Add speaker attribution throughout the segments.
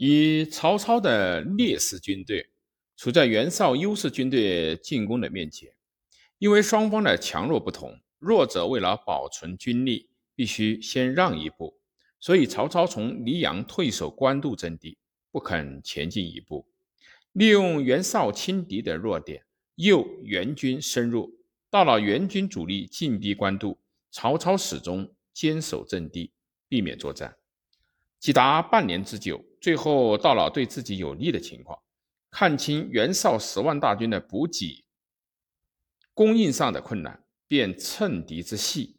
Speaker 1: 以曹操的劣势军队处在袁绍优势军队进攻的面前，因为双方的强弱不同，弱者为了保存军力，必须先让一步，所以曹操从黎阳退守官渡阵地，不肯前进一步，利用袁绍轻敌的弱点，诱援军深入。到了援军主力进逼官渡，曹操始终坚守阵地，避免作战，几达半年之久。最后到了对自己有利的情况，看清袁绍十万大军的补给供应上的困难，便趁敌之隙，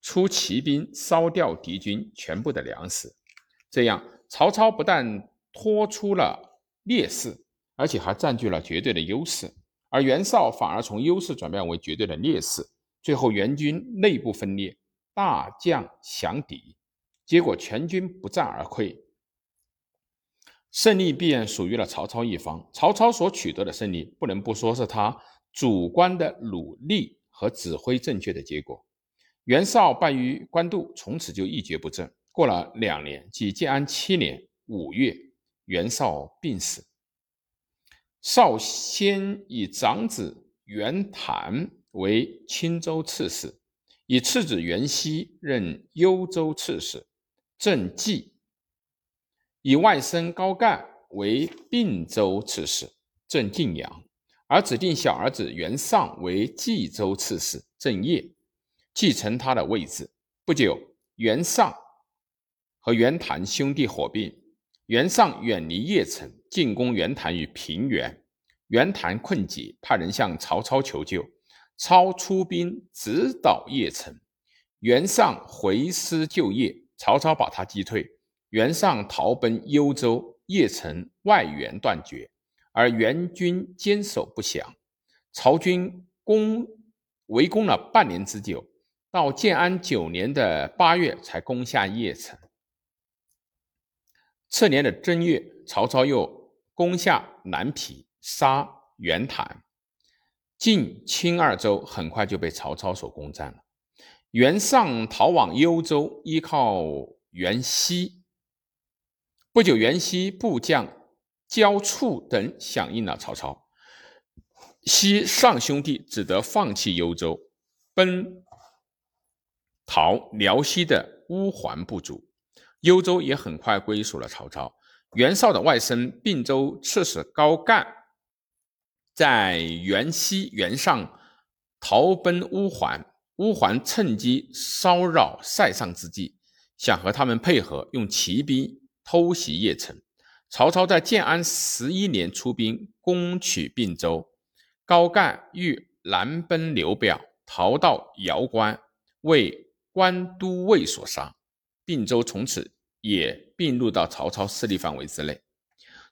Speaker 1: 出骑兵烧掉敌军全部的粮食。这样，曹操不但拖出了劣势，而且还占据了绝对的优势。而袁绍反而从优势转变为绝对的劣势，最后援军内部分裂，大将降敌，结果全军不战而溃，胜利便属于了曹操一方。曹操所取得的胜利，不能不说是他主观的努力和指挥正确的结果。袁绍败于官渡，从此就一蹶不振。过了两年，即建安七年五月，袁绍病死。绍先以长子袁谭为青州刺史，以次子袁熙任幽州刺史，郑纪；以外甥高干为并州刺史，镇晋阳；而指定小儿子袁尚为冀州刺史，镇邺，继承他的位置。不久，袁尚和袁谭兄弟火并，袁尚远离邺城。进攻袁谭于平原，袁谭困急，派人向曹操求救。操出兵直捣邺城，袁尚回师救邺，曹操把他击退。袁尚逃奔幽州，邺城外援断绝，而袁军坚守不降。曹军攻围攻了半年之久，到建安九年的八月才攻下邺城。次年的正月，曹操又。攻下南皮，杀袁谭，晋青二州很快就被曹操所攻占了。袁尚逃往幽州，依靠袁熙。不久，袁熙部将焦触等响应了曹操，西尚兄弟只得放弃幽州，奔逃辽西的乌桓部族。幽州也很快归属了曹操。袁绍的外甥并州刺史高干，在袁熙、袁尚逃奔乌桓，乌桓趁机骚扰塞上之际，想和他们配合，用骑兵偷袭邺城。曹操在建安十一年出兵攻取并州，高干欲南奔刘表，逃到瑶关，为官都尉所杀，并州从此。也并入到曹操势力范围之内。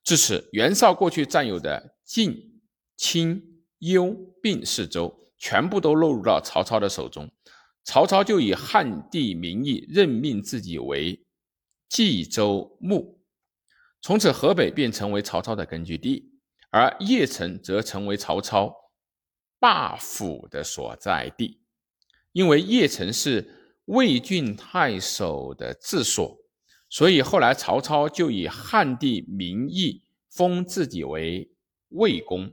Speaker 1: 至此，袁绍过去占有的晋、青、幽、并四州，全部都落入到曹操的手中。曹操就以汉帝名义任命自己为冀州牧，从此河北便成为曹操的根据地，而邺城则成为曹操霸府的所在地。因为邺城是魏郡太守的治所。所以后来曹操就以汉帝名义封自己为魏公，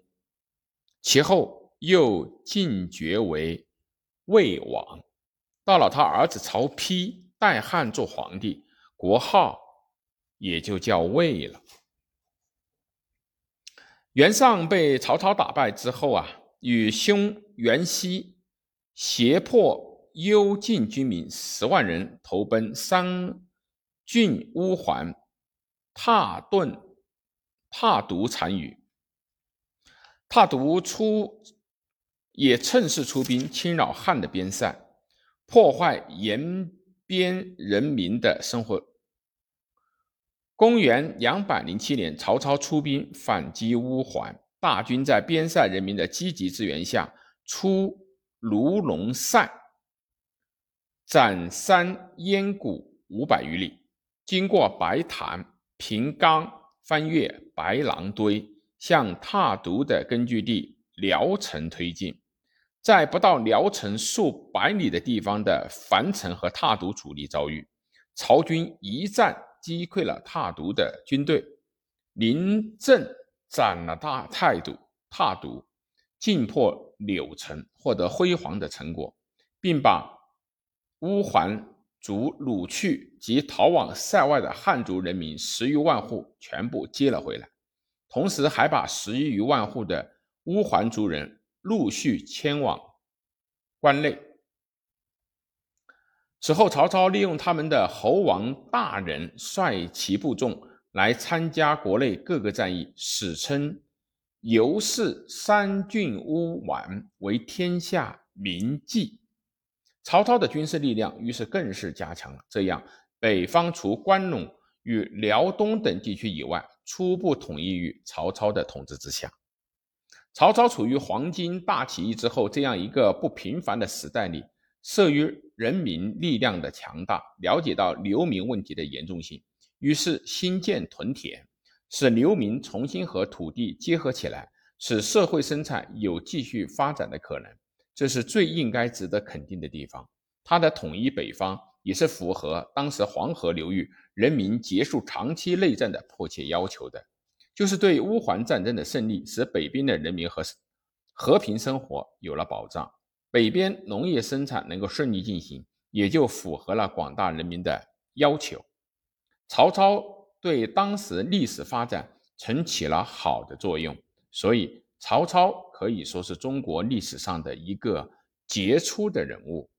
Speaker 1: 其后又晋爵为魏王。到了他儿子曹丕代汉做皇帝，国号也就叫魏了。袁尚被曹操打败之后啊，与兄袁熙胁迫幽禁军民十万人投奔商。郡乌桓、踏顿、踏独残余，踏独出也趁势出兵侵扰汉的边塞，破坏沿边人民的生活。公元两百零七年，曹操出兵反击乌桓，大军在边塞人民的积极支援下，出卢龙塞，斩山烟谷五百余里。经过白潭、平冈，翻越白狼堆，向踏毒的根据地聊城推进。在不到聊城数百里的地方的樊城和踏毒主力遭遇，曹军一战击溃了踏毒的军队，临阵斩了大太毒踏毒，进破柳城，获得辉煌的成果，并把乌桓族掳去及逃往塞外的汉族人民十余万户全部接了回来，同时还把十余万户的乌桓族人陆续迁往关内。此后，曹操利用他们的侯王大人率其部众来参加国内各个战役，史称“尤氏三郡乌丸为天下名计”。曹操的军事力量于是更是加强了。这样，北方除关陇与辽东等地区以外，初步统一于曹操的统治之下。曹操处于黄巾大起义之后这样一个不平凡的时代里。慑于人民力量的强大，了解到流民问题的严重性，于是新建屯田，使流民重新和土地结合起来，使社会生产有继续发展的可能。这是最应该值得肯定的地方。他的统一北方，也是符合当时黄河流域人民结束长期内战的迫切要求的。就是对乌桓战争的胜利，使北边的人民和和平生活有了保障。北边农业生产能够顺利进行，也就符合了广大人民的要求。曹操对当时历史发展曾起了好的作用，所以曹操可以说是中国历史上的一个杰出的人物。